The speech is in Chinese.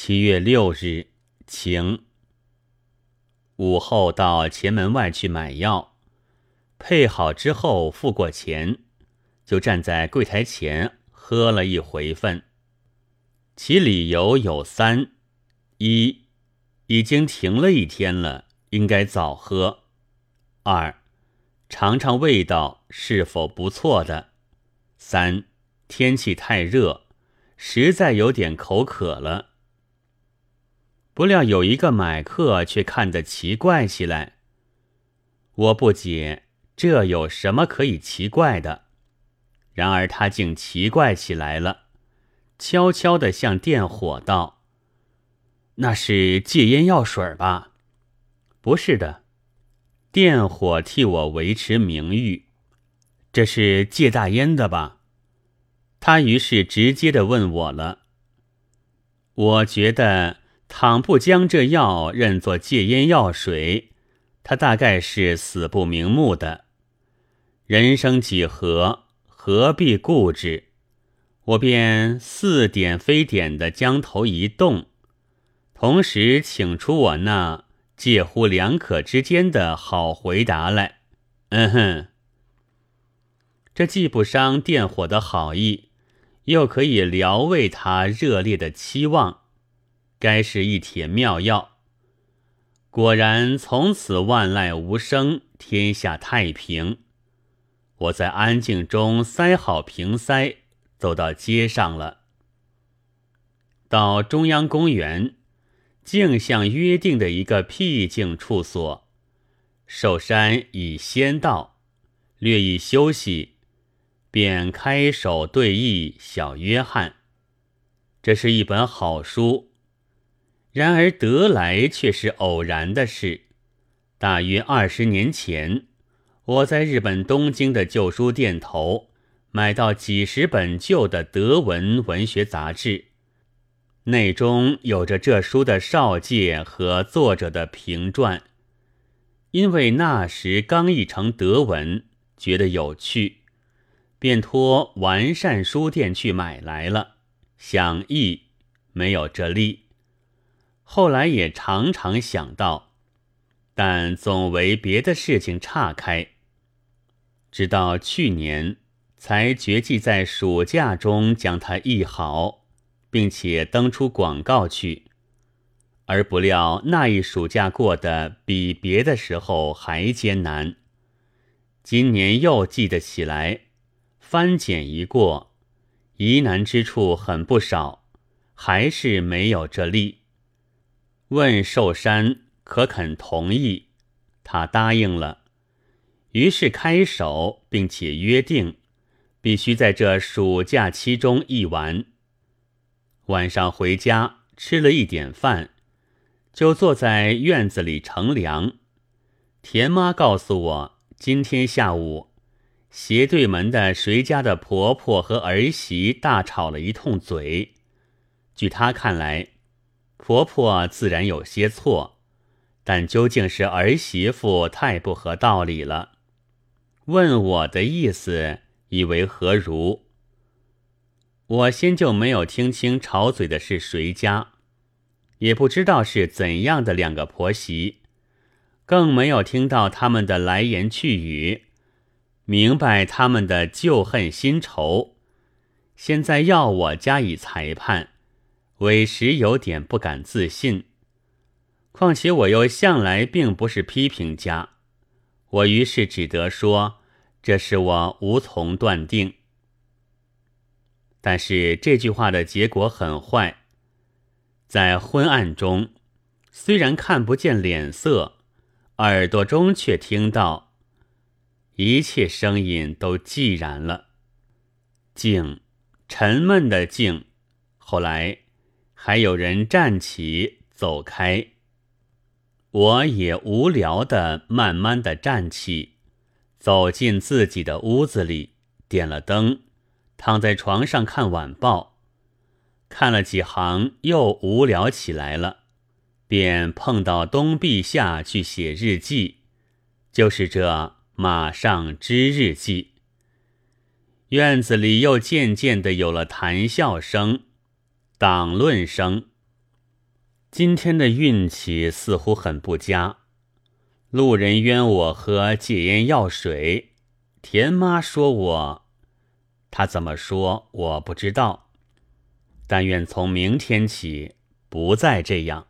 七月六日，晴。午后到前门外去买药，配好之后付过钱，就站在柜台前喝了一回分。其理由有三：一，已经停了一天了，应该早喝；二，尝尝味道是否不错的；三，天气太热，实在有点口渴了。不料有一个买客却看得奇怪起来。我不解这有什么可以奇怪的，然而他竟奇怪起来了，悄悄地向店伙道：“那是戒烟药水吧？”“不是的。”店伙替我维持名誉。“这是戒大烟的吧？”他于是直接的问我了。我觉得。倘不将这药认作戒烟药水，他大概是死不瞑目的。人生几何，何必固执？我便似点非点的将头一动，同时请出我那介乎两可之间的好回答来。嗯哼，这既不伤电火的好意，又可以疗慰他热烈的期望。该是一帖妙药。果然，从此万籁无声，天下太平。我在安静中塞好瓶塞，走到街上了。到中央公园，径向约定的一个僻静处所。寿山已先到，略一休息，便开手对弈小约翰。这是一本好书。然而得来却是偶然的事。大约二十年前，我在日本东京的旧书店头买到几十本旧的德文文学杂志，内中有着这书的少介和作者的评传。因为那时刚译成德文，觉得有趣，便托完善书店去买来了。想译，没有这力。后来也常常想到，但总为别的事情岔开。直到去年，才决计在暑假中将它译好，并且登出广告去。而不料那一暑假过得比别的时候还艰难。今年又记得起来，翻检一过，疑难之处很不少，还是没有这力。问寿山可肯同意，他答应了。于是开手，并且约定，必须在这暑假期中一完。晚上回家吃了一点饭，就坐在院子里乘凉。田妈告诉我，今天下午斜对门的谁家的婆婆和儿媳大吵了一通嘴。据她看来。婆婆自然有些错，但究竟是儿媳妇太不合道理了。问我的意思，以为何如？我先就没有听清吵嘴的是谁家，也不知道是怎样的两个婆媳，更没有听到他们的来言去语，明白他们的旧恨新仇。现在要我加以裁判。委实有点不敢自信，况且我又向来并不是批评家，我于是只得说这是我无从断定。但是这句话的结果很坏，在昏暗中，虽然看不见脸色，耳朵中却听到一切声音都寂然了，静，沉闷的静。后来。还有人站起走开，我也无聊的慢慢的站起，走进自己的屋子里，点了灯，躺在床上看晚报，看了几行又无聊起来了，便碰到东壁下去写日记，就是这马上之日记。院子里又渐渐的有了谈笑声。党论生，今天的运气似乎很不佳。路人冤我喝戒烟药水，田妈说我，她怎么说我不知道。但愿从明天起不再这样。